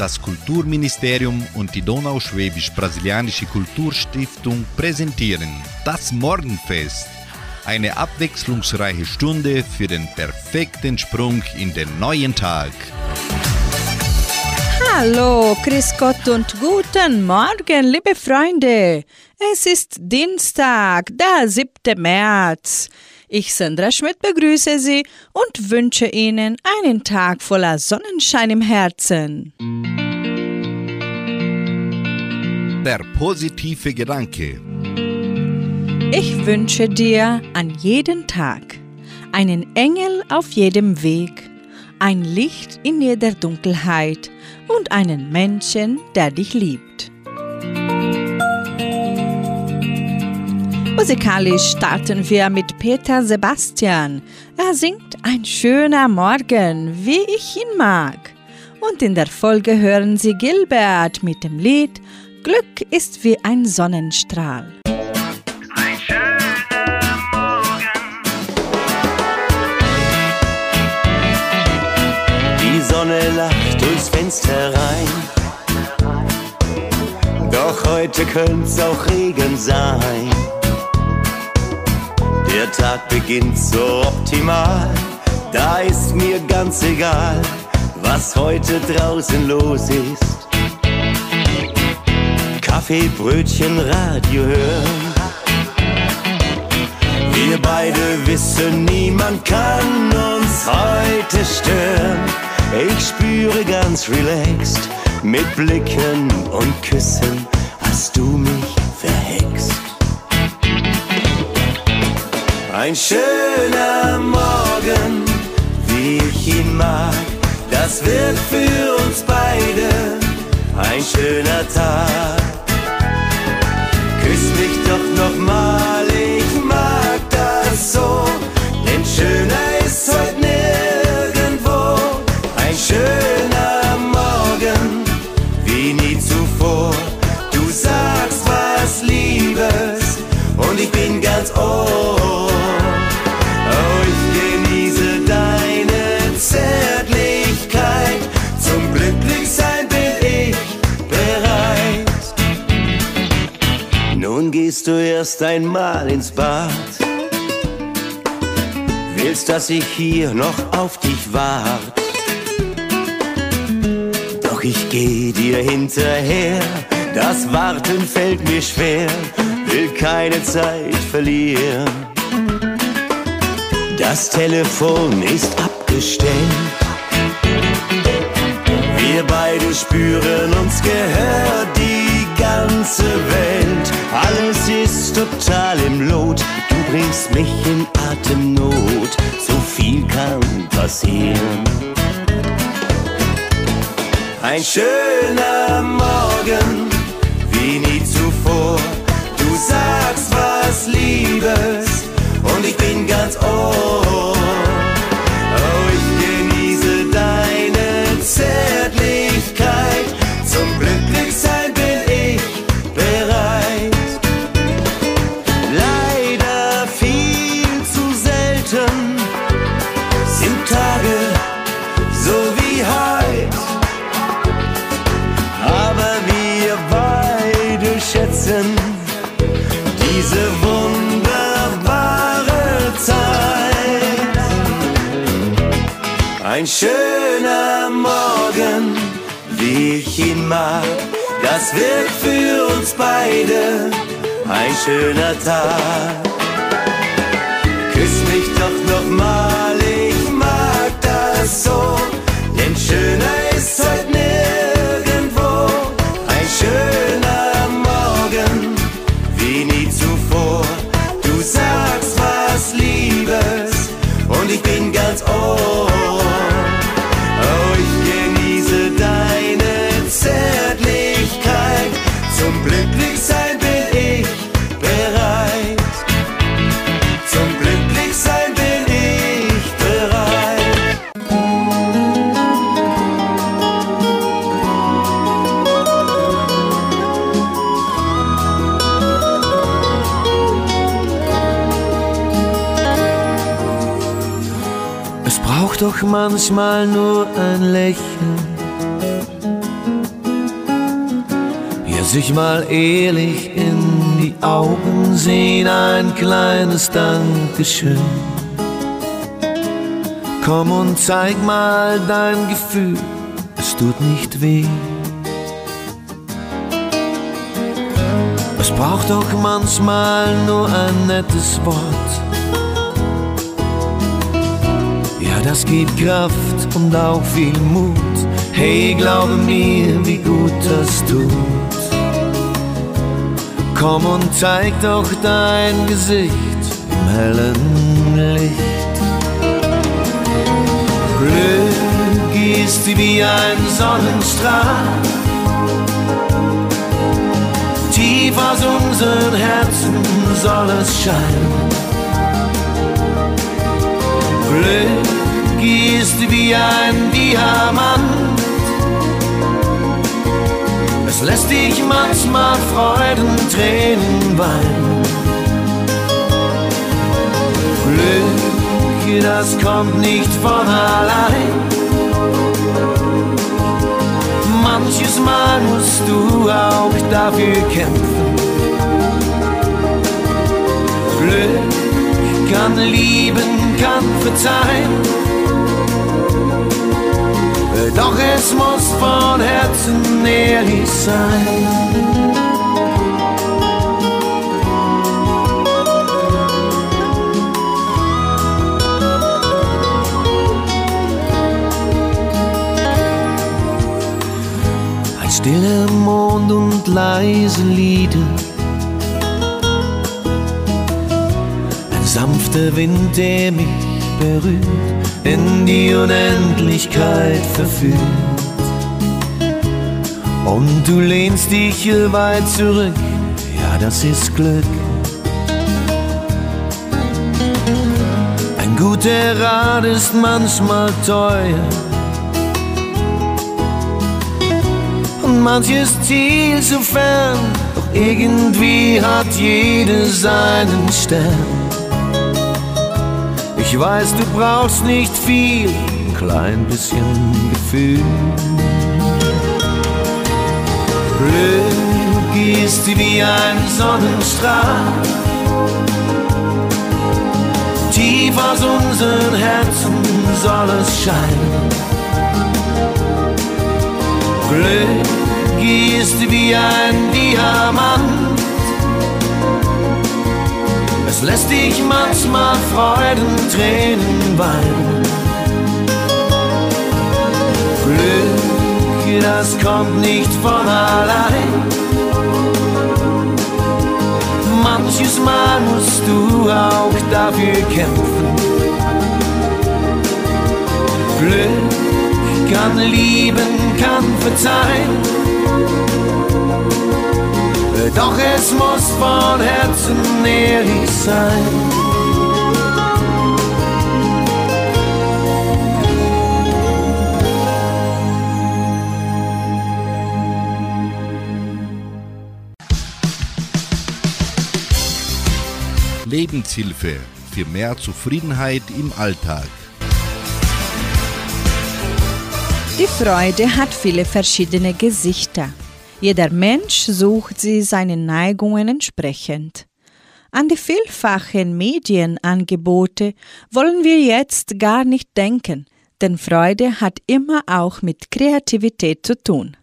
Das Kulturministerium und die Donauschwäbisch-Brasilianische Kulturstiftung präsentieren das Morgenfest. Eine abwechslungsreiche Stunde für den perfekten Sprung in den neuen Tag. Hallo, Chris Gott und guten Morgen, liebe Freunde. Es ist Dienstag, der 7. März. Ich, Sandra Schmidt, begrüße Sie und wünsche Ihnen einen Tag voller Sonnenschein im Herzen. Der positive Gedanke. Ich wünsche dir an jedem Tag einen Engel auf jedem Weg, ein Licht in jeder Dunkelheit und einen Menschen, der dich liebt. Musikalisch starten wir mit Peter Sebastian. Er singt Ein schöner Morgen, wie ich ihn mag. Und in der Folge hören Sie Gilbert mit dem Lied Glück ist wie ein Sonnenstrahl. Ein schöner Morgen. Die Sonne lacht durchs Fenster rein. Doch heute könnte's auch Regen sein. Der Tag beginnt so optimal. Da ist mir ganz egal, was heute draußen los ist. Kaffee, Brötchen, Radio hören. Wir beide wissen, niemand kann uns heute stören. Ich spüre ganz relaxed, mit Blicken und Küssen hast du mich verhext. Ein schöner Morgen, wie ich ihn mag, das wird für uns beide ein schöner Tag. Küss mich doch noch mal, ich mag das so, erst einmal ins Bad. Willst, dass ich hier noch auf dich wart. Doch ich geh dir hinterher. Das Warten fällt mir schwer, will keine Zeit verlieren. Das Telefon ist abgestellt. Wir beide spüren, uns gehört die ganze Welt. Alles ist total im Lot. Du bringst mich in Atemnot. So viel kann passieren. Ein schöner Morgen, wie nie zuvor. Du sagst was Liebes und ich bin ganz ohr. Ein schöner Morgen, wie ich ihn mag, das wird für uns beide ein schöner Tag. Küss mich doch noch mal, ich mag das so, doch manchmal nur ein Lächeln Ja, sich mal ehrlich in die Augen sehen, ein kleines Dankeschön. Komm und zeig mal dein Gefühl, es tut nicht weh. Es braucht doch manchmal nur ein nettes Wort. Das gibt Kraft und auch viel Mut. Hey, glaube mir, wie gut das tut. Komm und zeig doch dein Gesicht im hellen Licht. Glück ist wie ein Sonnenstrahl. Tief aus unseren Herzen soll es scheinen. Glück ist wie ein Diamant. Es lässt dich manchmal Freudentränen weinen. Glück, das kommt nicht von allein. Manches Mal musst du auch dafür kämpfen. Glück kann lieben, kann verzeihen. Doch es muss von Herzen ehrlich sein. Ein stiller Mond und leise Lieder. Ein sanfter Wind, der mich berührt in die Unendlichkeit verführt. Und du lehnst dich hier weit zurück, ja, das ist Glück. Ein guter Rat ist manchmal teuer. Und manches Ziel so fern, doch irgendwie hat jeder seinen Stern. Ich weiß, du brauchst nicht viel, ein klein bisschen Gefühl. Glück ist wie ein Sonnenstrahl. Tief aus unseren Herzen soll es scheinen. Glück ist wie ein Diamant. Lässt dich manchmal Freudentränen weinen. Glück, das kommt nicht von allein. Manches Mal musst du auch dafür kämpfen. Glück kann lieben, kann verzeihen. Doch es muss von Herzen ehrlich sein. Lebenshilfe für mehr Zufriedenheit im Alltag. Die Freude hat viele verschiedene Gesichter. Jeder Mensch sucht sie seinen Neigungen entsprechend. An die vielfachen Medienangebote wollen wir jetzt gar nicht denken, denn Freude hat immer auch mit Kreativität zu tun.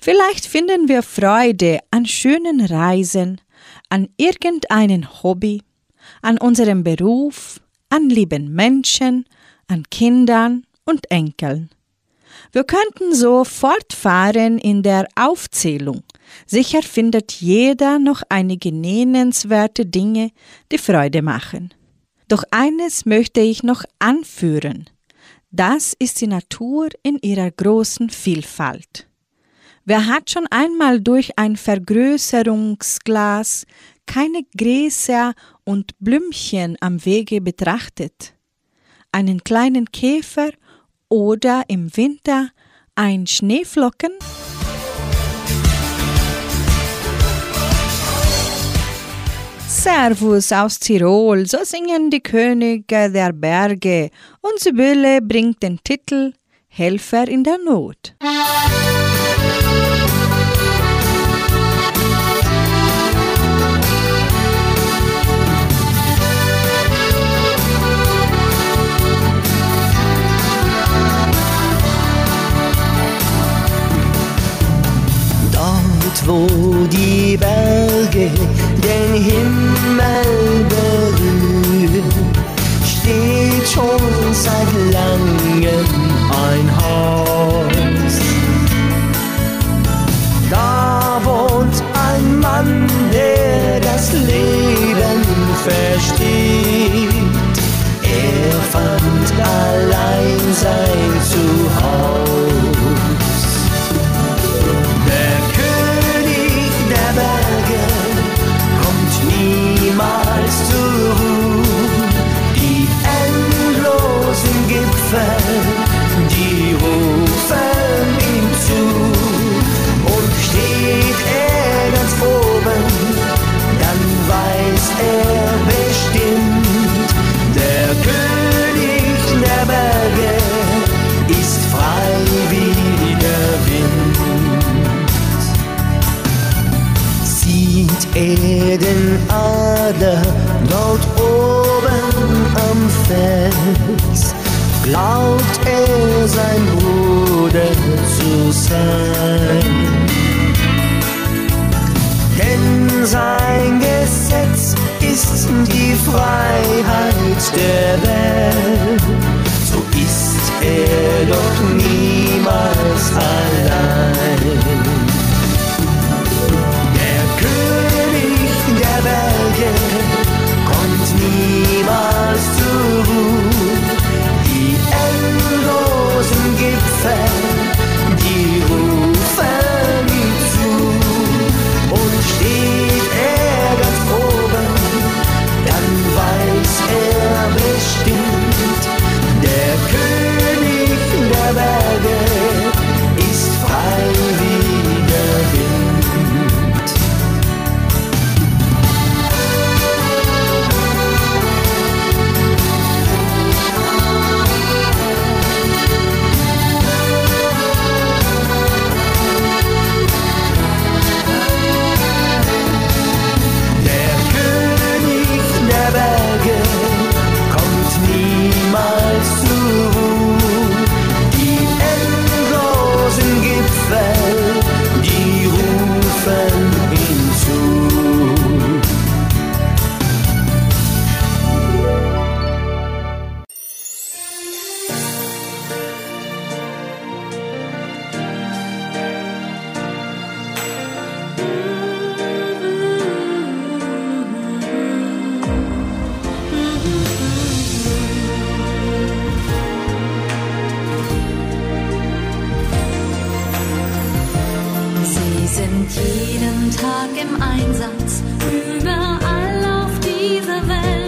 Vielleicht finden wir Freude an schönen Reisen, an irgendeinem Hobby, an unserem Beruf, an lieben Menschen, an Kindern und Enkeln. Wir könnten so fortfahren in der Aufzählung. Sicher findet jeder noch einige nennenswerte Dinge, die Freude machen. Doch eines möchte ich noch anführen. Das ist die Natur in ihrer großen Vielfalt. Wer hat schon einmal durch ein Vergrößerungsglas keine Gräser und Blümchen am Wege betrachtet? Einen kleinen Käfer oder im Winter ein Schneeflocken? Servus aus Tirol, so singen die Könige der Berge und Sibylle bringt den Titel Helfer in der Not. Wo die Berge den Himmel berühren, steht schon seit langem ein Haus. Da wohnt ein Mann, der das Leben versteht. Er fand allein sein Zuhause. Gipfel, die rufen ihm zu. Und steht er ganz oben, dann weiß er bestimmt, der König der Berge ist frei wie der Wind. Sieht er den Adler dort oben glaubt er sein Bruder zu sein. Denn sein Gesetz ist die Freiheit der Welt. Im Einsatz, überall auf dieser Welt,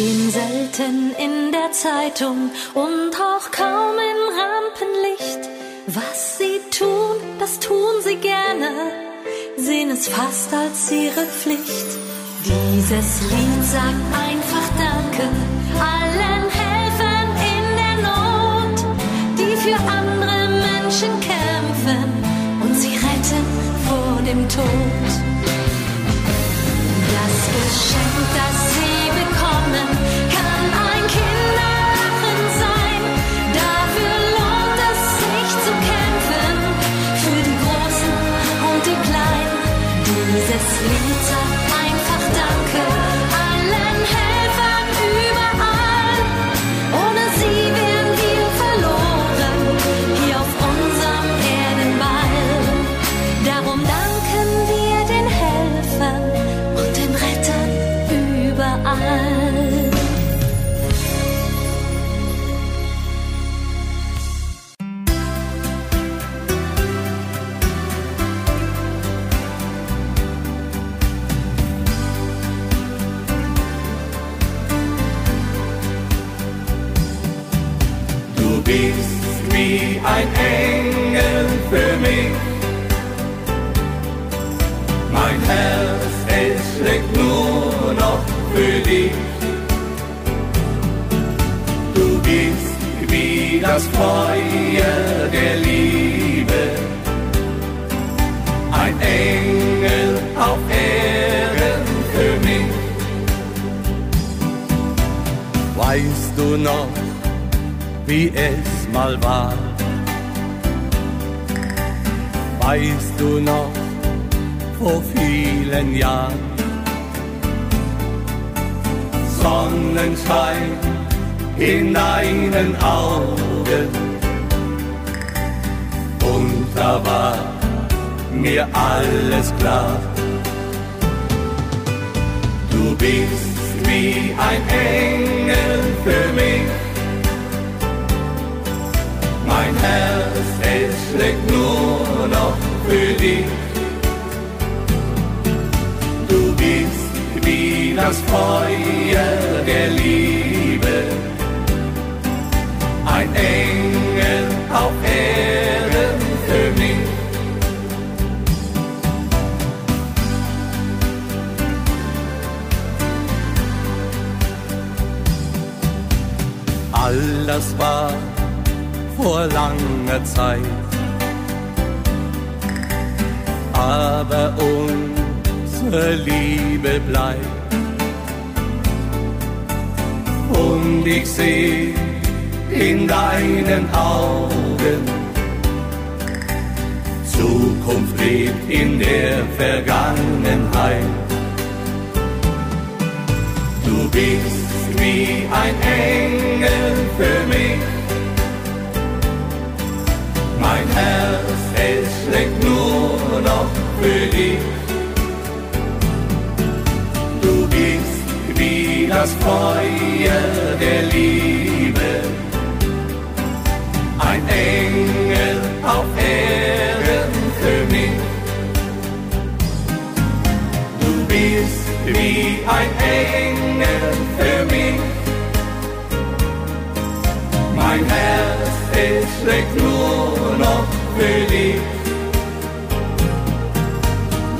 stehen selten in der Zeitung und auch kaum im Rampenlicht. Was sie tun, das tun sie gerne, sehen es fast als ihre Pflicht. Dieses Lied sagt einfach Danke allen Helfern in der Not, die für andere Menschen kämpfen und sie retten vor dem Tod. Feuer der Liebe. Ein Engel auf Erden für mich. All das war vor langer Zeit. Aber unsere Liebe bleibt. Und ich seh in deinen Augen, Zukunft lebt in der Vergangenheit. Du bist wie ein Engel für mich. Mein Herz, es schlägt nur noch für dich. Das Feuer der Liebe. Ein Engel auf Erden für mich. Du bist wie ein Engel für mich. Mein Herz, es schlägt nur noch für dich.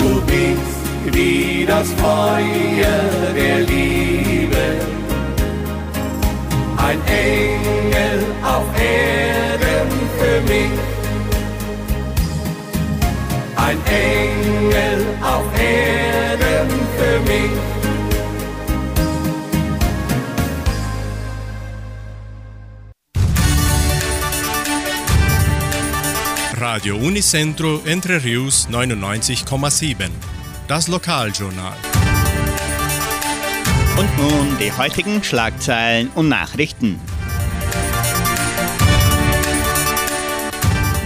Du bist wie das Feuer der Liebe. Ein Engel auf Erden für mich. Ein Engel auf Erden für mich. Radio Unicentro Entre Rius 99,7. Das Lokaljournal. Und nun die heutigen Schlagzeilen und Nachrichten.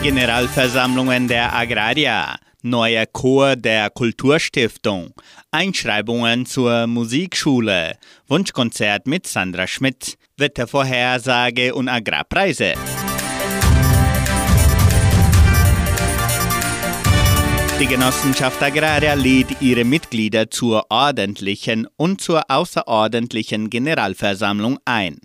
Generalversammlungen der Agraria, neuer Chor der Kulturstiftung, Einschreibungen zur Musikschule, Wunschkonzert mit Sandra Schmidt, Wettervorhersage und Agrarpreise. Die Genossenschaft Agraria lädt ihre Mitglieder zur ordentlichen und zur außerordentlichen Generalversammlung ein.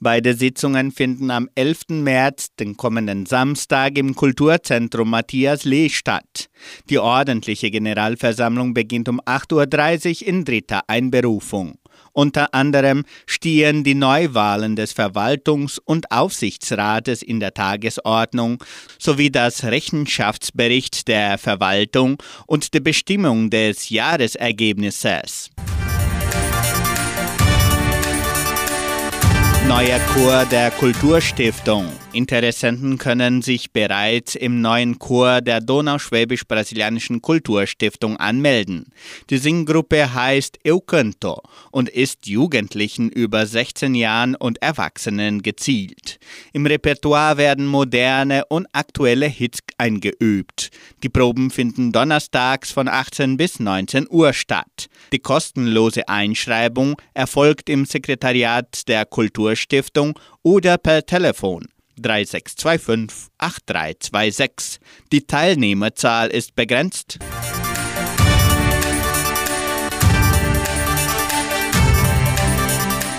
Beide Sitzungen finden am 11. März, den kommenden Samstag, im Kulturzentrum Matthias Lee statt. Die ordentliche Generalversammlung beginnt um 8.30 Uhr in dritter Einberufung. Unter anderem stehen die Neuwahlen des Verwaltungs- und Aufsichtsrates in der Tagesordnung sowie das Rechenschaftsbericht der Verwaltung und die Bestimmung des Jahresergebnisses. Neuer Chor der Kulturstiftung. Interessenten können sich bereits im neuen Chor der Donauschwäbisch-Brasilianischen Kulturstiftung anmelden. Die Singgruppe heißt Eucanto und ist Jugendlichen über 16 Jahren und Erwachsenen gezielt. Im Repertoire werden moderne und aktuelle Hits eingeübt. Die Proben finden donnerstags von 18 bis 19 Uhr statt. Die kostenlose Einschreibung erfolgt im Sekretariat der Kulturstiftung oder per Telefon 3625 8326. Die Teilnehmerzahl ist begrenzt.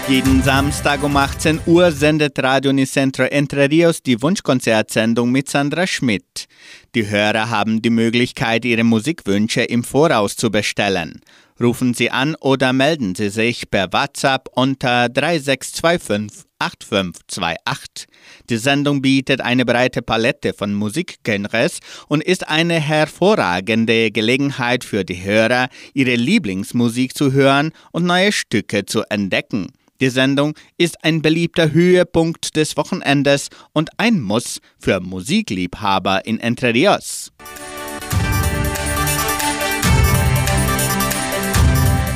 Jeden Samstag um 18 Uhr sendet Radio Unicentro Entre Rios die Wunschkonzertsendung mit Sandra Schmidt. Die Hörer haben die Möglichkeit, ihre Musikwünsche im Voraus zu bestellen. Rufen Sie an oder melden Sie sich per WhatsApp unter 3625 8528. Die Sendung bietet eine breite Palette von Musikgenres und ist eine hervorragende Gelegenheit für die Hörer, ihre Lieblingsmusik zu hören und neue Stücke zu entdecken. Die Sendung ist ein beliebter Höhepunkt des Wochenendes und ein Muss für Musikliebhaber in Entre Rios.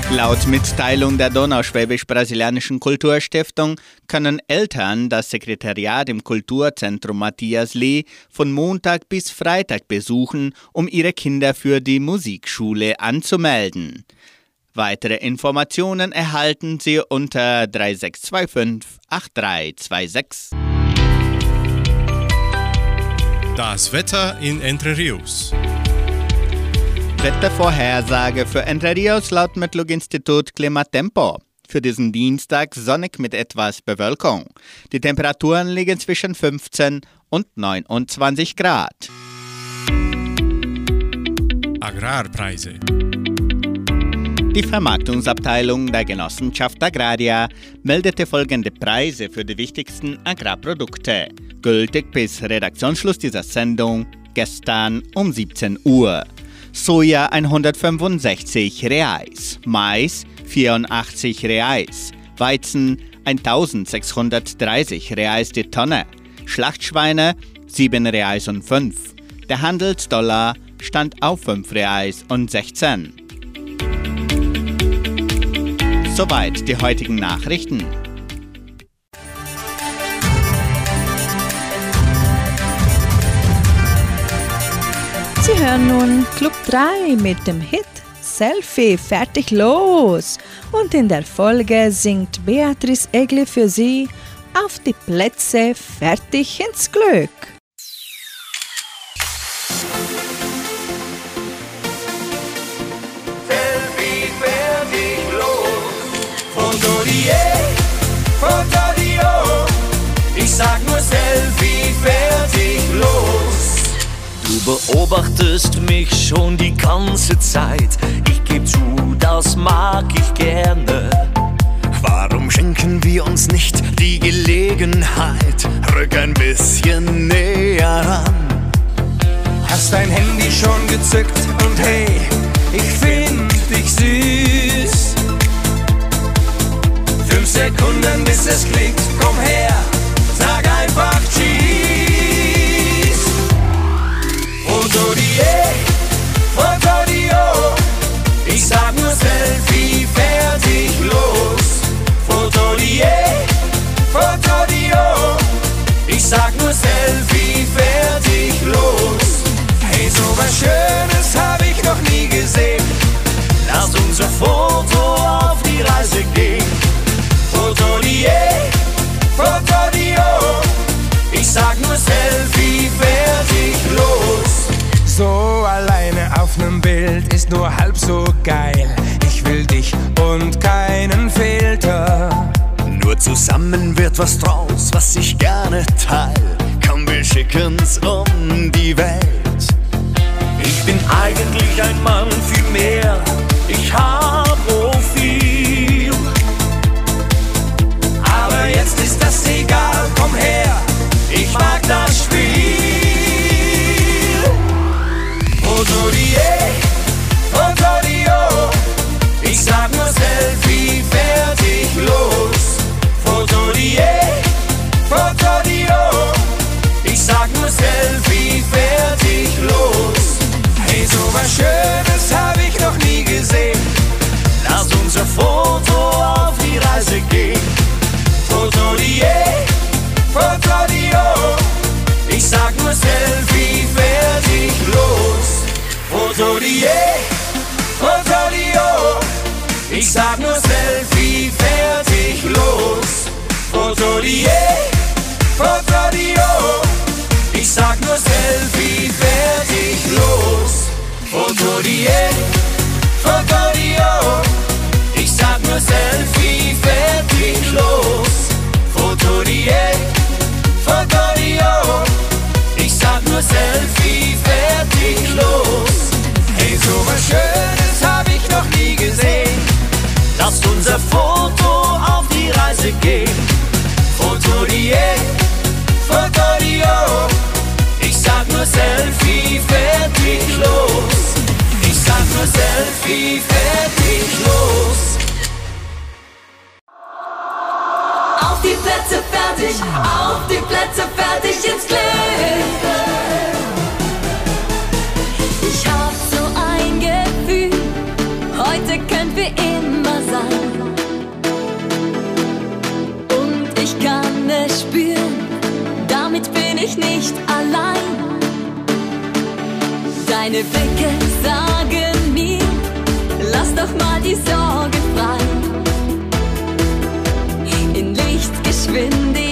Laut Mitteilung der Donauschwäbisch-Brasilianischen Kulturstiftung können Eltern das Sekretariat im Kulturzentrum Matthias Lee von Montag bis Freitag besuchen, um ihre Kinder für die Musikschule anzumelden. Weitere Informationen erhalten Sie unter 3625 8326. Das Wetter in Entre Rios. Wettervorhersage für Entre Rios laut Metlog-Institut Klimatempo. Für diesen Dienstag sonnig mit etwas Bewölkung. Die Temperaturen liegen zwischen 15 und 29 Grad. Agrarpreise. Die Vermarktungsabteilung der Genossenschaft Agraria meldete folgende Preise für die wichtigsten Agrarprodukte, gültig bis Redaktionsschluss dieser Sendung gestern um 17 Uhr. Soja 165 Reais, Mais 84 Reais, Weizen 1630 Reais die Tonne, Schlachtschweine 7 Reais und 5. Der Handelsdollar stand auf 5 Reais und 16. Soweit die heutigen Nachrichten. Hören nun Club 3 mit dem Hit Selfie, fertig los. Und in der Folge singt Beatrice Egli für Sie auf die Plätze fertig ins Glück. Selfie, fertig, los. Foto die, Foto die, Ich sag beobachtest mich schon die ganze Zeit. Ich geb zu, das mag ich gerne. Warum schenken wir uns nicht die Gelegenheit? Rück ein bisschen näher ran. Hast dein Handy schon gezückt und hey, ich find dich süß. Fünf Sekunden bis es klickt, komm her, sag einfach Cheese. So alleine auf nem Bild ist nur halb so geil. Ich will dich und keinen Filter. Nur zusammen wird was draus, was ich gerne teil. Komm, wir schicken's um die Welt. Ich bin eigentlich ein Mann viel mehr. Ich hab Foto die, ich sag nur Selfie, fertig, los. Foto die, ich sag nur Selfie, fertig, los. Foto die, ich sag nur Selfie, fertig, los. Fotodiät, Fotodio. Ich sag nur Selfie, fertig, los. So was Schönes hab ich noch nie gesehen. Lasst unser Foto auf die Reise gehen. Fotodiät, Fotodio. Ich sag nur Selfie, fertig, los. Ich sag nur Selfie, fertig, los. Auf die Plätze fertig, auf die Plätze fertig ins Glück. Damit bin ich nicht allein. Deine Blicke sagen mir, lass doch mal die Sorge frei. In Lichtgeschwindigkeit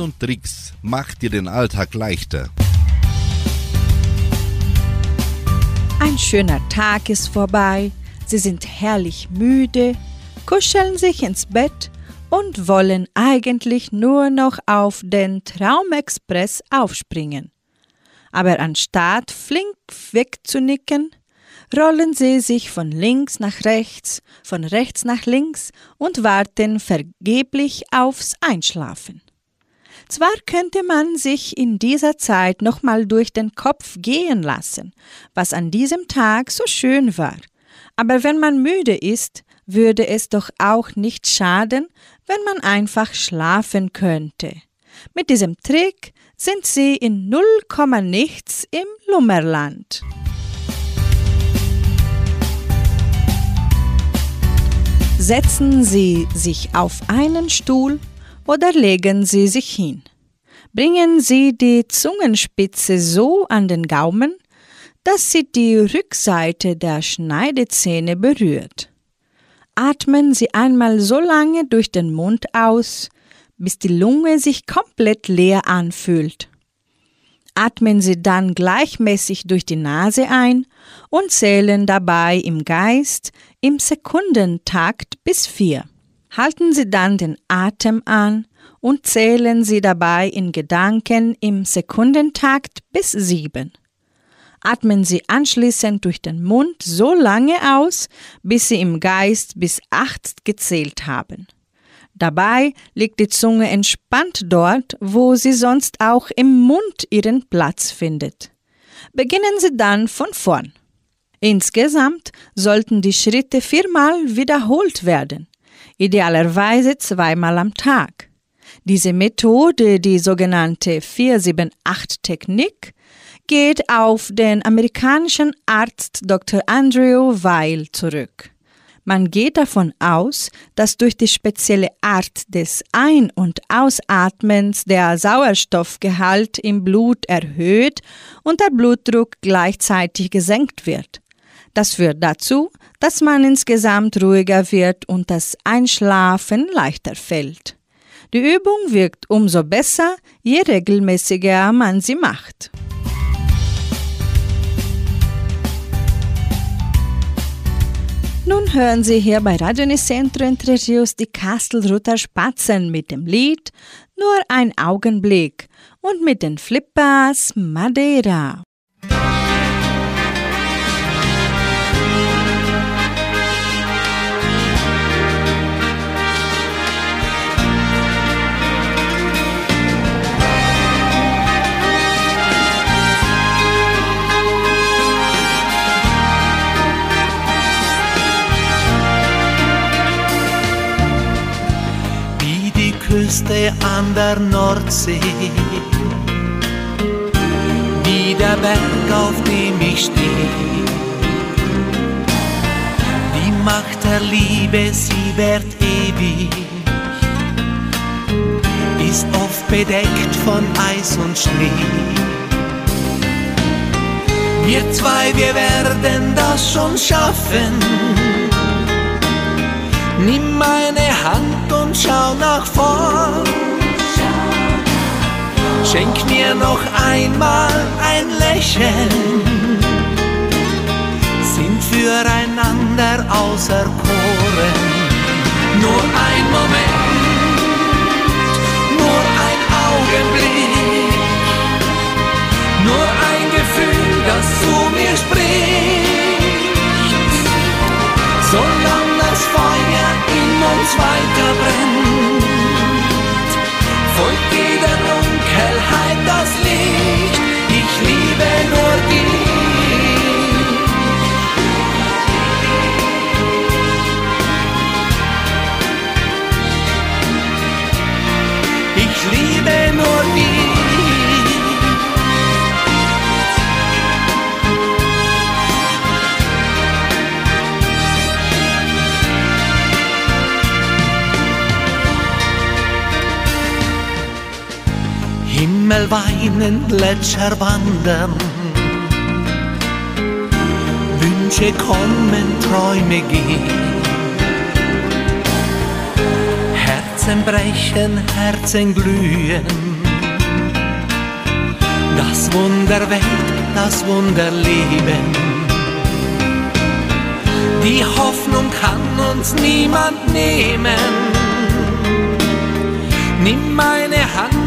Und Tricks macht dir den Alltag leichter. Ein schöner Tag ist vorbei, Sie sind herrlich müde, kuscheln sich ins Bett und wollen eigentlich nur noch auf den Traumexpress aufspringen. Aber anstatt flink wegzunicken, rollen sie sich von links nach rechts, von rechts nach links und warten vergeblich aufs Einschlafen. Zwar könnte man sich in dieser Zeit nochmal durch den Kopf gehen lassen, was an diesem Tag so schön war, aber wenn man müde ist, würde es doch auch nicht schaden, wenn man einfach schlafen könnte. Mit diesem Trick sind Sie in null Komma nichts im Lummerland. Setzen Sie sich auf einen Stuhl oder legen Sie sich hin. Bringen Sie die Zungenspitze so an den Gaumen, dass sie die Rückseite der Schneidezähne berührt. Atmen Sie einmal so lange durch den Mund aus, bis die Lunge sich komplett leer anfühlt. Atmen Sie dann gleichmäßig durch die Nase ein und zählen dabei im Geist im Sekundentakt bis vier. Halten Sie dann den Atem an und zählen Sie dabei in Gedanken im Sekundentakt bis sieben. Atmen Sie anschließend durch den Mund so lange aus, bis Sie im Geist bis acht gezählt haben. Dabei liegt die Zunge entspannt dort, wo sie sonst auch im Mund ihren Platz findet. Beginnen Sie dann von vorn. Insgesamt sollten die Schritte viermal wiederholt werden, idealerweise zweimal am Tag. Diese Methode, die sogenannte 478-Technik, geht auf den amerikanischen Arzt Dr. Andrew Weil zurück. Man geht davon aus, dass durch die spezielle Art des Ein- und Ausatmens der Sauerstoffgehalt im Blut erhöht und der Blutdruck gleichzeitig gesenkt wird. Das führt dazu, dass man insgesamt ruhiger wird und das Einschlafen leichter fällt. Die Übung wirkt umso besser, je regelmäßiger man sie macht. Nun hören Sie hier bei Radio Nicentro Entre die Kastelruther Spatzen mit dem Lied Nur ein Augenblick und mit den Flippers Madeira. An der Nordsee, wie der Berg, auf dem ich stehe. Die Macht der Liebe, sie währt ewig, ist oft bedeckt von Eis und Schnee. Wir zwei, wir werden das schon schaffen. Nimm meine Hand und schau nach vorn. Schenk mir noch einmal ein Lächeln. Sind füreinander auserkoren. Nur ein Moment, nur ein Augenblick, nur ein Gefühl, das zu mir spricht. Solange das Feuer uns weiter brennt, folgt jeder Dunkelheit das Licht. Himmel weinen, Gletscher wandern. Wünsche kommen, Träume gehen. Herzen brechen, Herzen glühen. Das Wunder Welt, das Wunder Leben. Die Hoffnung kann uns niemand nehmen. Nimm meine Hand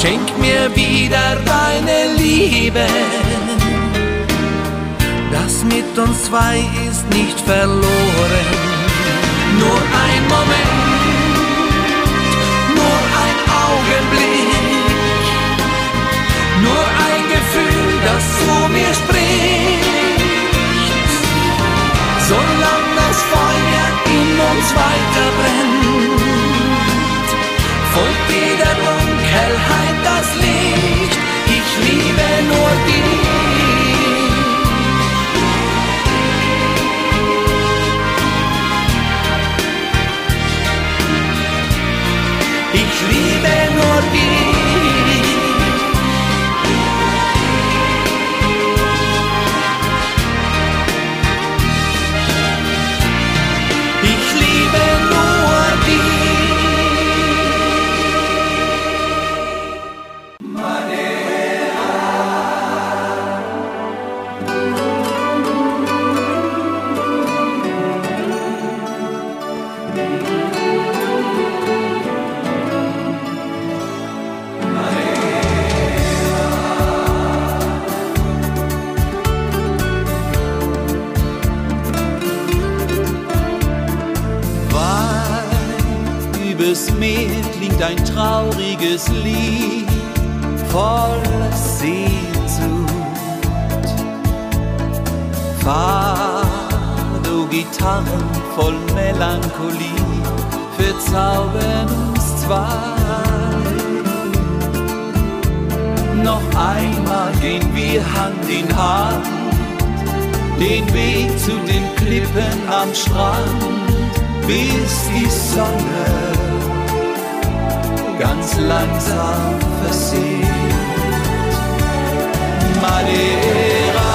Schenk mir wieder deine Liebe. Das mit uns zwei ist nicht verloren. Nur ein Moment, nur ein Augenblick, nur ein Gefühl, das zu mir spricht. Solange das Feuer in uns weiter brennt, folgt jeder Dunkelheit das Licht. Ich liebe nur dich. Ich liebe nur dich. Singt ein trauriges Lied voller Sehnsucht. Fado Gitarren voll Melancholie verzaubern uns zwei. Noch einmal gehen wir Hand in Hand den Weg zu den Klippen am Strand, bis die Sonne ganz langsam versiegt. Madeira,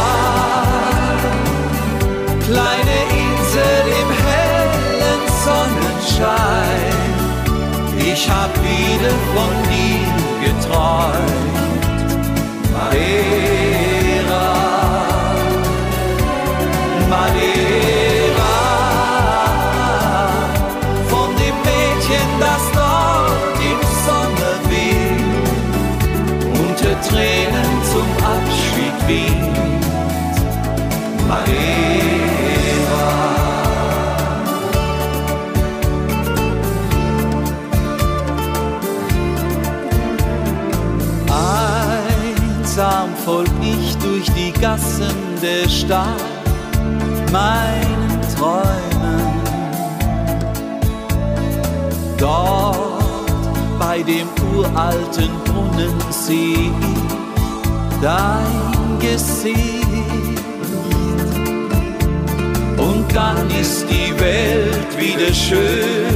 kleine Insel im hellen Sonnenschein. Ich hab wieder von dir geträumt. Madeira, Madeira, Einsam folg ich durch die Gassen der Stadt meinen Träumen. Dort bei dem uralten Brunnen seh ich dein Gesicht. Dann ist die Welt wieder schön,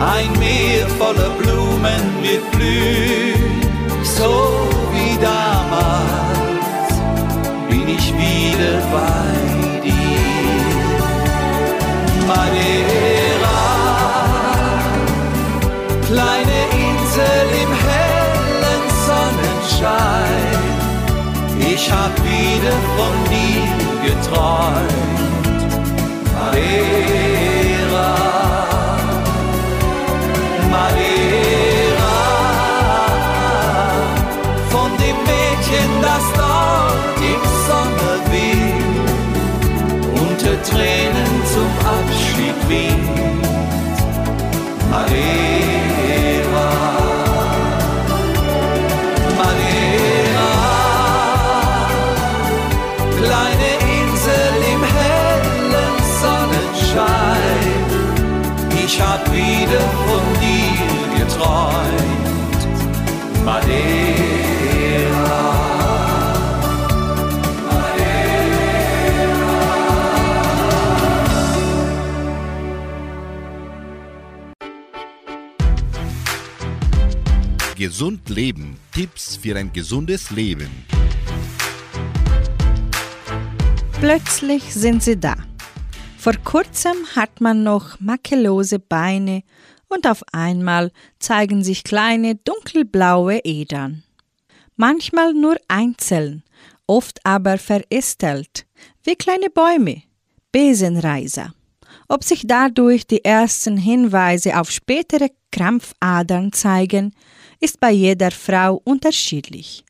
ein Meer voller Blumen wird blühen, so wie damals bin ich wieder bei dir. Madeira, kleine Insel im hellen Sonnenschein, ich hab wieder von dir geträumt. We. Gesund Leben. Tipps für ein gesundes Leben. Plötzlich sind sie da. Vor kurzem hat man noch makellose Beine und auf einmal zeigen sich kleine dunkelblaue Edern. Manchmal nur einzeln, oft aber verästelt, wie kleine Bäume, Besenreiser. Ob sich dadurch die ersten Hinweise auf spätere Krampfadern zeigen, ist bei jeder Frau unterschiedlich.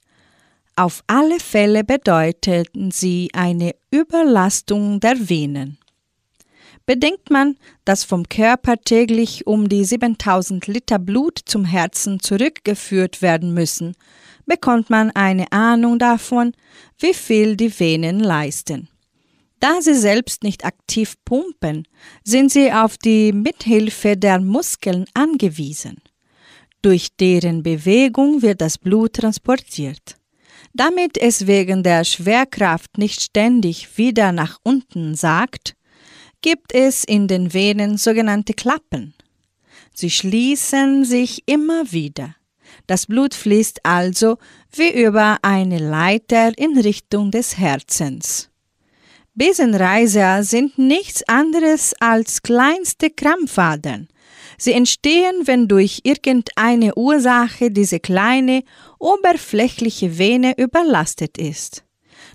Auf alle Fälle bedeuteten sie eine Überlastung der Venen. Bedenkt man, dass vom Körper täglich um die 7000 Liter Blut zum Herzen zurückgeführt werden müssen, bekommt man eine Ahnung davon, wie viel die Venen leisten. Da sie selbst nicht aktiv pumpen, sind sie auf die Mithilfe der Muskeln angewiesen. Durch deren Bewegung wird das Blut transportiert. Damit es wegen der Schwerkraft nicht ständig wieder nach unten sagt, gibt es in den Venen sogenannte Klappen. Sie schließen sich immer wieder. Das Blut fließt also wie über eine Leiter in Richtung des Herzens. Besenreiser sind nichts anderes als kleinste Krampfadern. Sie entstehen, wenn durch irgendeine Ursache diese kleine, oberflächliche Vene überlastet ist.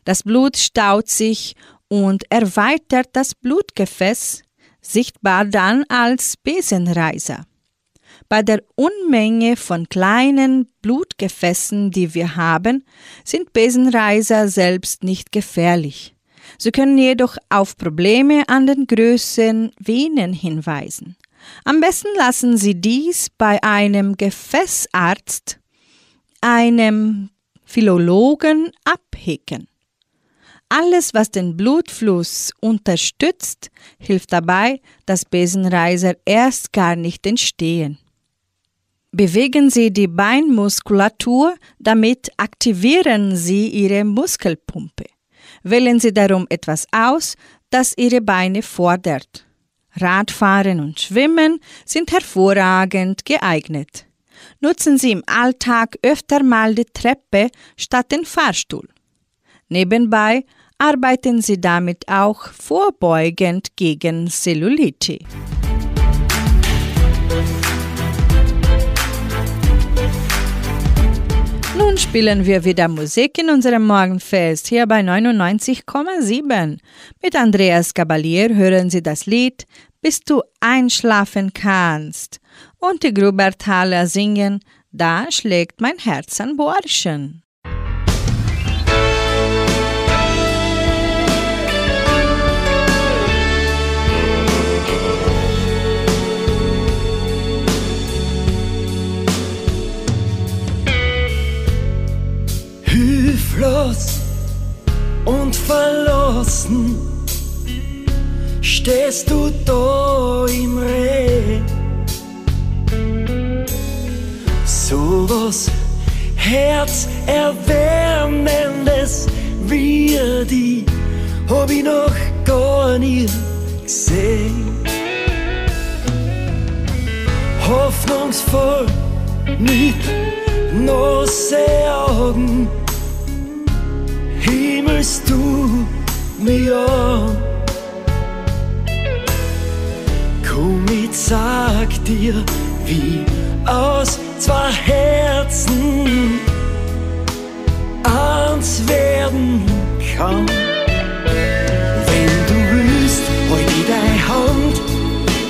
Das Blut staut sich und erweitert das Blutgefäß, sichtbar dann als Besenreiser. Bei der Unmenge von kleinen Blutgefäßen, die wir haben, sind Besenreiser selbst nicht gefährlich. Sie können jedoch auf Probleme an den Größen Venen hinweisen. Am besten lassen Sie dies bei einem Gefäßarzt, einem Philologen abhäken. Alles, was den Blutfluss unterstützt, hilft dabei, dass Besenreiser erst gar nicht entstehen. Bewegen Sie die Beinmuskulatur, damit aktivieren Sie Ihre Muskelpumpe. Wählen Sie darum etwas aus, das Ihre Beine fordert. Radfahren und Schwimmen sind hervorragend geeignet. Nutzen Sie im Alltag öfter mal die Treppe statt den Fahrstuhl. Nebenbei arbeiten Sie damit auch vorbeugend gegen Cellulite. Nun spielen wir wieder Musik in unserem Morgenfest hier bei 99,7. Mit Andreas Gabalier hören Sie das Lied Bis du einschlafen kannst und die Grubertaler singen Da schlägt mein Herz an Borschen. Hilflos und verlassen stehst du da im Reh. So was Herzerwärmendes wie die hab ich noch gar nie gesehen. Hoffnungsvoll mit nasse Augen himmelst du mir an. Komm, ich sag dir, wie aus zwei Herzen eins werden kann. Wenn du willst, halt ich deine Hand,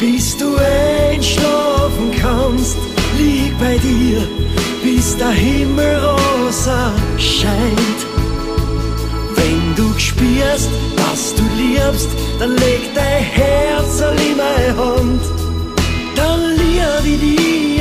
bis du einschlafen kannst. Lieg bei dir, bis der Himmel rosa scheint. Spürst, was du liebst, dann leg dein Herz in meine Hand. Dann lieb ich dich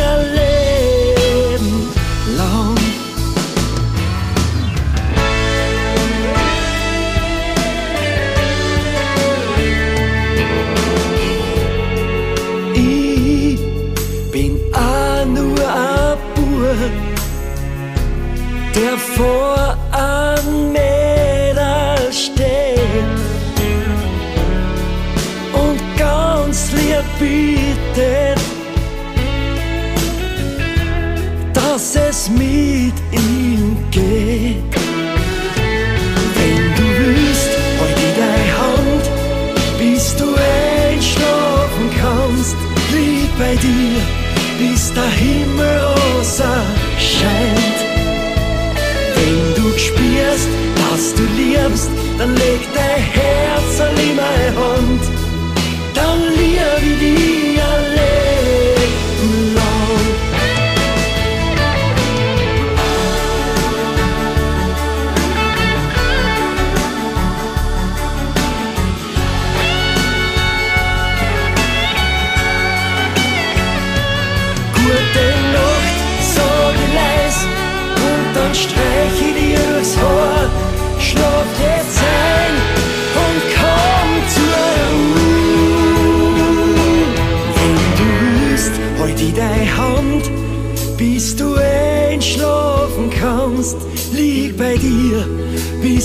liebst, dann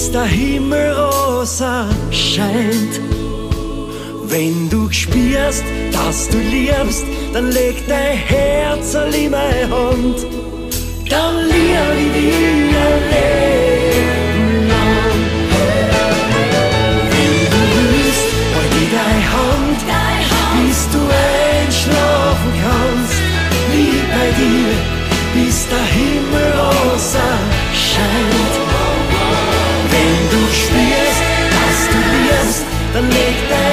bis der Himmel rosa scheint. Wenn du spürst, dass du liebst, dann leg dein Herz in meine Hand. Dann lieb ich dich ein Leben lang. Wenn du willst, halt ich deine Hand, bis du einschlafen kannst. Lieb bei dir, bis der Himmel rosa scheint. Liebst, dann leg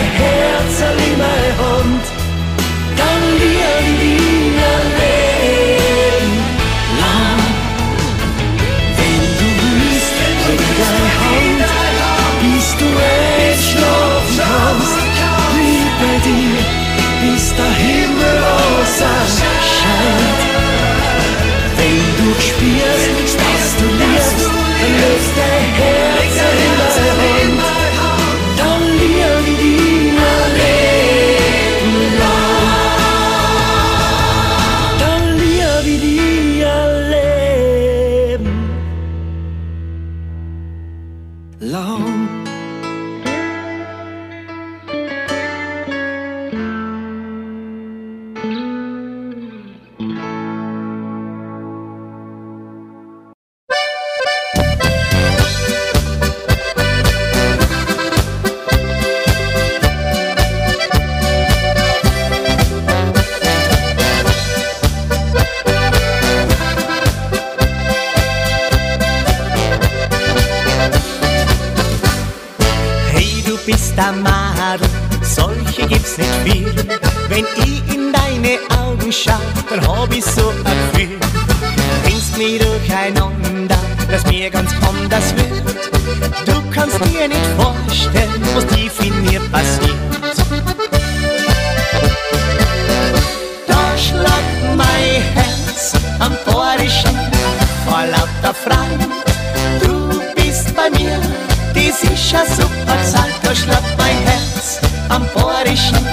da schlagt mein Herz am Borischen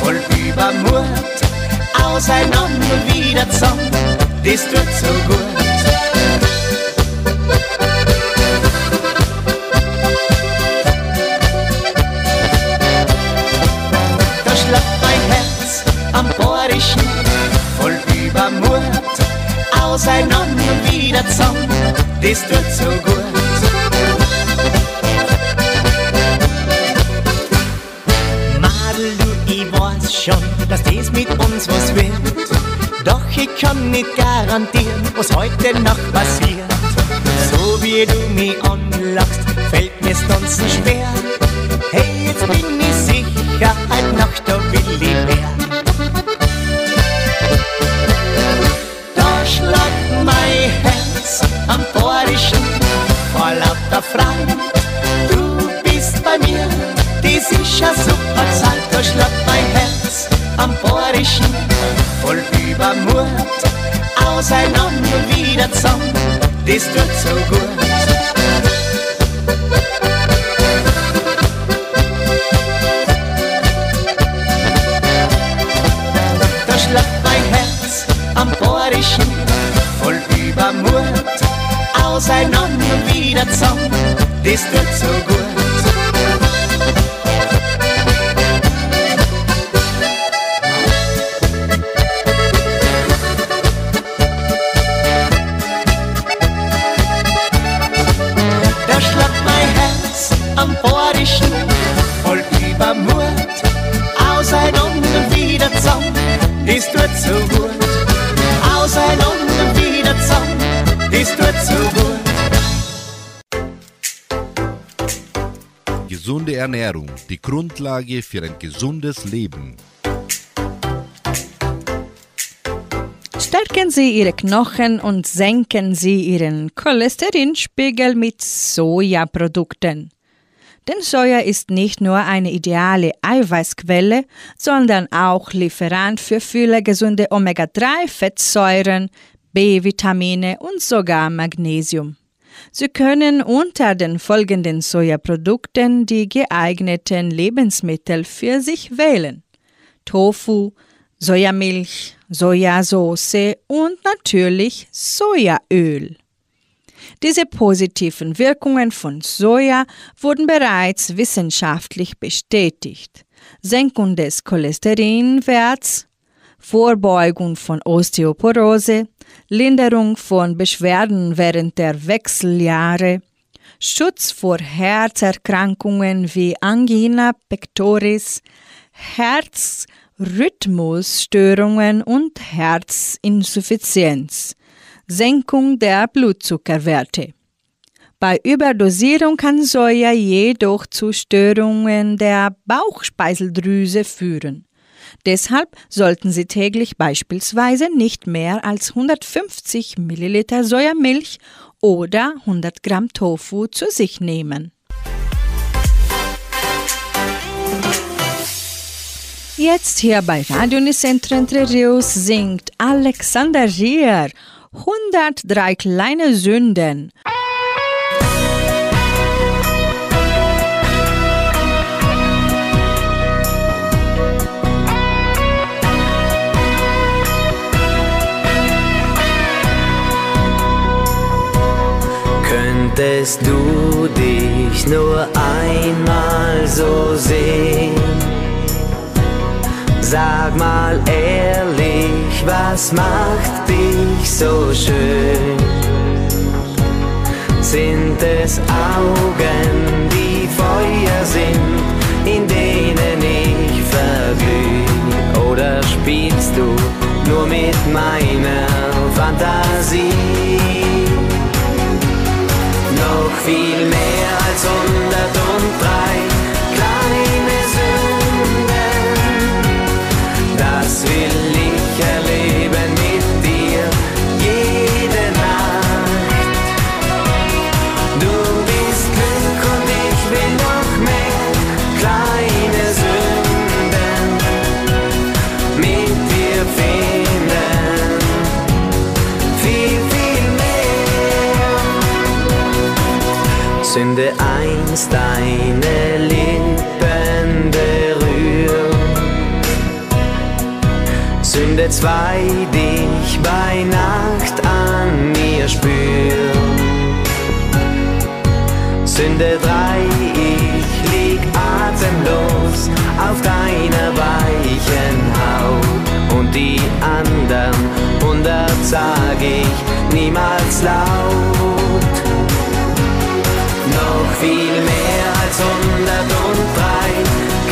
voll Übermut. Auseinander und wieder zusammen, das tut so gut. Da schlagt mein Herz am Borischen voll Übermut. Auseinander und wieder zusammen, das tut so gut. Garantieren, was heute Nacht passiert. So wie du mich anlachst, fällt mir's tanzen schwer. Hey, jetzt bin ich sicher, heute so gut. Gesunde Ernährung, die Grundlage für ein gesundes Leben. Stärken Sie Ihre Knochen und senken Sie Ihren Cholesterinspiegel mit Sojaprodukten. Denn Soja ist nicht nur eine ideale Eiweißquelle, sondern auch Lieferant für viele gesunde Omega-3-Fettsäuren, B-Vitamine und sogar Magnesium. Sie können unter den folgenden Sojaprodukten die geeigneten Lebensmittel für sich wählen. Tofu, Sojamilch, Sojasauce und natürlich Sojaöl. Diese positiven Wirkungen von Soja wurden bereits wissenschaftlich bestätigt. Senkung des Cholesterinwerts, Vorbeugung von Osteoporose, Linderung von Beschwerden während der Wechseljahre, Schutz vor Herzerkrankungen wie Angina pectoris, Herzrhythmusstörungen und Herzinsuffizienz, Senkung der Blutzuckerwerte. Bei Überdosierung kann Soja jedoch zu Störungen der Bauchspeiseldrüse führen. Deshalb sollten Sie täglich beispielsweise nicht mehr als 150 Milliliter Sojamilch oder 100 Gramm Tofu zu sich nehmen. Jetzt hier bei Radio Nicentro Entre Rios singt Alexander Gier 103 kleine Sünden. Könntest du dich nur einmal so sehen? Sag mal ehrlich, was macht dich so schön? Sind es Augen, die Feuer sind, in denen ich verglüh? Oder spielst du nur mit meiner Fantasie? viel mehr als 103. Sünde eins deine Lippen berühren. Sünde zwei dich bei Nacht an mir spüren. Sünde drei ich lieg atemlos auf deiner weichen Haut. Und die anderen hundert sag ich niemals laut noch viel mehr als 103.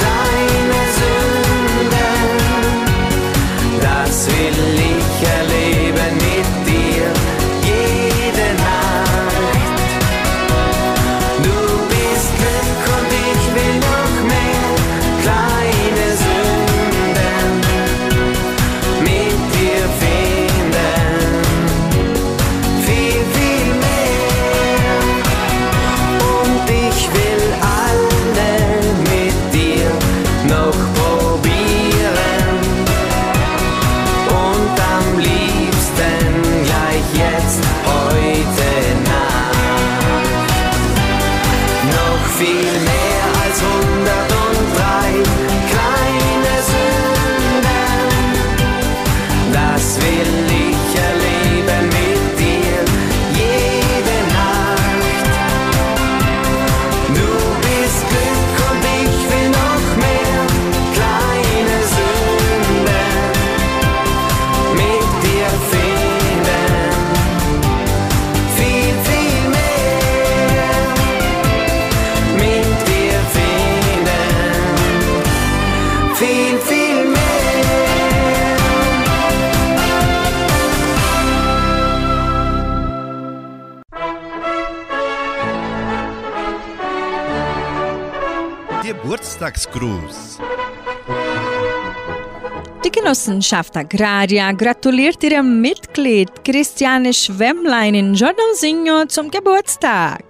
Genossenschaft Agraria gratuliert ihrem Mitglied Christiane Schwemmlein in Giornosigno zum Geburtstag.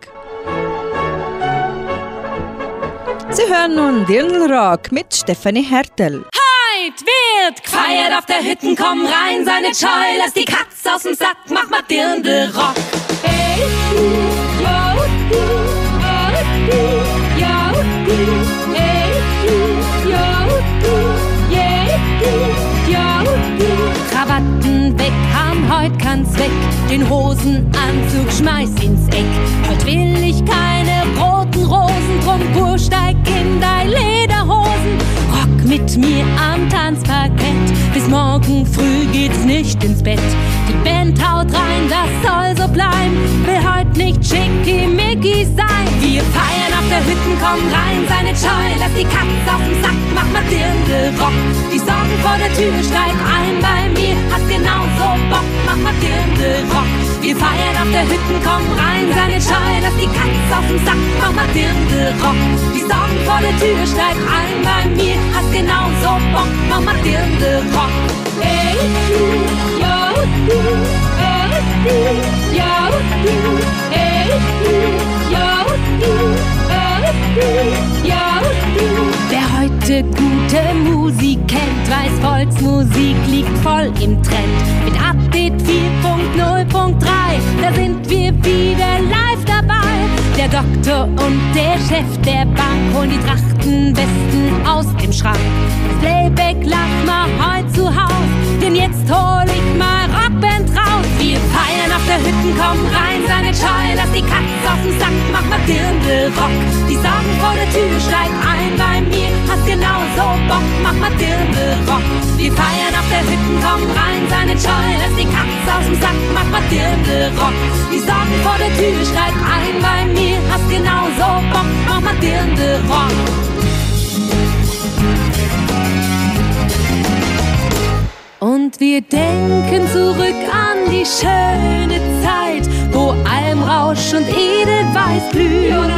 Sie hören nun Dirndlrock mit Stefanie Hertel. Heut wird gefeiert auf der Hütten, komm rein, seine Scheu, lass die Katz aus dem Sack, mach mal Dirndlrock. Hey, du, yo, du, oh, du, weg, den Hosenanzug schmeiß ins Eck. Heut will ich keine roten Rosen, drum Kur steig in dein Lederhosen. Rock mit mir am Tanzparkett, bis morgen früh geht's nicht ins Bett. Die Band haut rein, das soll so bleiben, will heut nicht schickimicki sein. Wir feiern auf der Hütten, komm rein, seine Scheu, lass die Katz auf dem Sack, mach mal Dirndl-Rock. Die Sorgen vor der Tür, steig ein bei mir, hast genauso Bock, mach mal Dirndl-Rock. Wir feiern auf der Hütten, komm rein, seine Scheu, lass die Katz auf dem Sack, mach mal Dirndl-Rock. Die Sorgen vor der Tür, steig ein bei mir, hast genauso Bock, mach mal Dirndl-Rock. Hey, du, yo, du, oh, du, yo, du, hey, du, yo, du, oh, du, yo, du. Wer heute gute Musik kennt, weiß, Volksmusik liegt voll im Trend. Mit Update 4.0.3, da sind wir wieder live dabei. Der Doktor und der Chef der Bank holen die Trachtenbesten aus dem Schrank. Playback lacht mal heut zu Haus, denn jetzt hol ich mal Rockband raus. Wir feiern auf der Hütten, komm rein, seine Scheu, lass die Katz auf dem Mathilde Rock. Die sagen vor der Tür, steig ein bei mir, hast genauso Bock, mach Mathilde Rock. Wir feiern auf der Hütten, komm rein, seine Scheu, lass die Katze aus dem Sack, mach Mathilde Rock. Die sagen vor der Tür, steig ein bei mir, hast genauso Bock, mach Mathilde Rock. Und wir denken zurück an die schöne Zeit, wo Almrausch und Edelweiß blühen.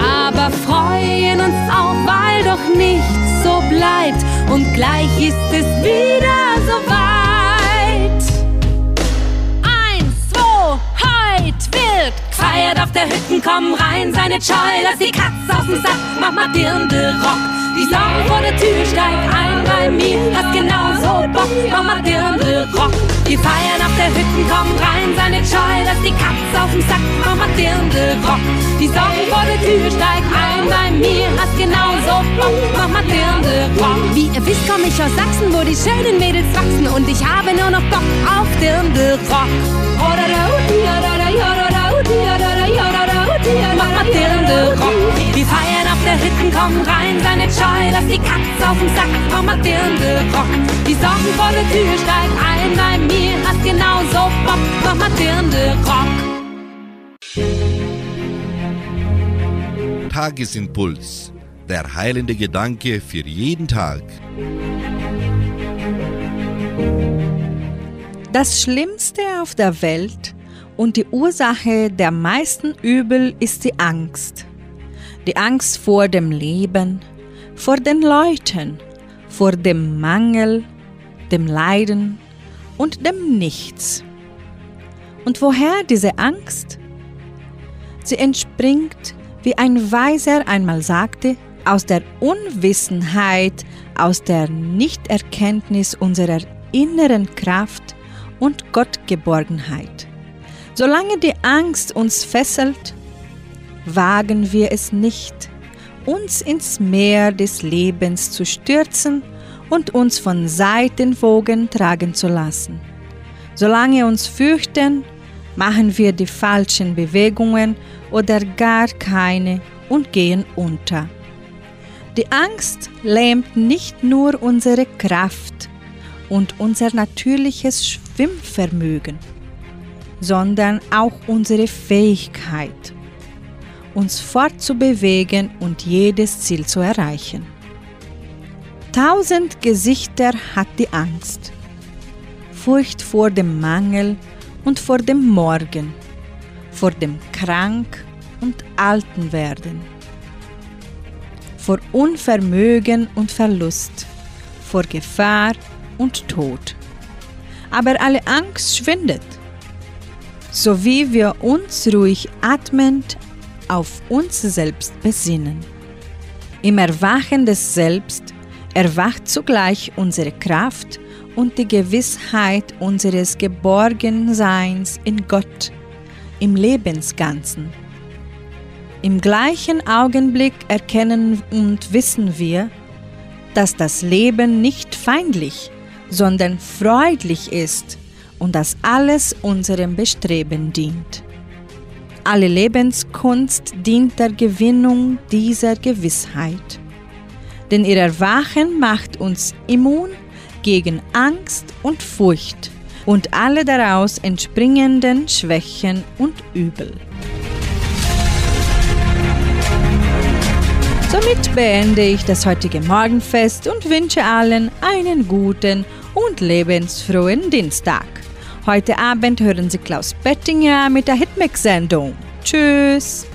Aber freuen uns auch, weil doch nichts so bleibt und gleich ist es wieder so weit. Eins, zwei, heut wird gefeiert auf der Hütten, komm rein, seine Scheu, lass die Katze aus dem Sack, mach mal Dirndl Rock. Die Sorgen vor der Tür, steig ein bei mir, hast genauso Bock, mach mal Dirndl Rock. Wir feiern auf der Hütten, komm rein, seine Scheu, lass die Katze aus dem Sack, mach mal Rock. Die Sorgen vor der Tür, steig ein bei mir, hast genauso Bock, mach mal Dirndl Rock. Wie ihr wisst, komm ich aus Sachsen, wo die schönen Mädels wachsen und ich habe nur noch Bock auf Dirndl Rock. Mach mal Dirndl Rock. Wir feiern auf der Hütten, komm rein, seine Scheu, lass die Katze auf dem Sack, mach mal Dirndl Rock. Die Sorgen vor der Tür, steig ein bei mir, hast genauso Bock, mach mal Dirndl Rock. Tagesimpuls. Der heilende Gedanke für jeden Tag. Das Schlimmste auf der Welt und die Ursache der meisten Übel ist die Angst. Die Angst vor dem Leben, vor den Leuten, vor dem Mangel, dem Leiden und dem Nichts. Und woher diese Angst? Sie entspringt, wie ein Weiser einmal sagte, aus der Unwissenheit, aus der Nichterkenntnis unserer inneren Kraft und Gottgeborgenheit. Solange die Angst uns fesselt, wagen wir es nicht, uns ins Meer des Lebens zu stürzen und uns von Seitenwogen tragen zu lassen. Solange uns fürchten, machen wir die falschen Bewegungen oder gar keine und gehen unter. Die Angst lähmt nicht nur unsere Kraft und unser natürliches Schwimmvermögen, sondern auch unsere Fähigkeit, uns fortzubewegen und jedes Ziel zu erreichen. Tausend Gesichter hat die Angst. Furcht vor dem Mangel und vor dem Morgen, vor dem Krank und Altenwerden, vor Unvermögen und Verlust, vor Gefahr und Tod. Aber alle Angst schwindet, so wie wir uns ruhig atmend auf uns selbst besinnen. Im Erwachen des Selbst erwacht zugleich unsere Kraft und die Gewissheit unseres Geborgenseins in Gott, im Lebensganzen. Im gleichen Augenblick erkennen und wissen wir, dass das Leben nicht feindlich, sondern freudlich ist und dass alles unserem Bestreben dient. Alle Lebenskunst dient der Gewinnung dieser Gewissheit. Denn ihr Erwachen macht uns immun gegen Angst und Furcht und alle daraus entspringenden Schwächen und Übel. Somit beende ich das heutige Morgenfest und wünsche allen einen guten und lebensfrohen Dienstag. Heute Abend hören Sie Klaus Bettinger mit der Hitmix-Sendung. Tschüss!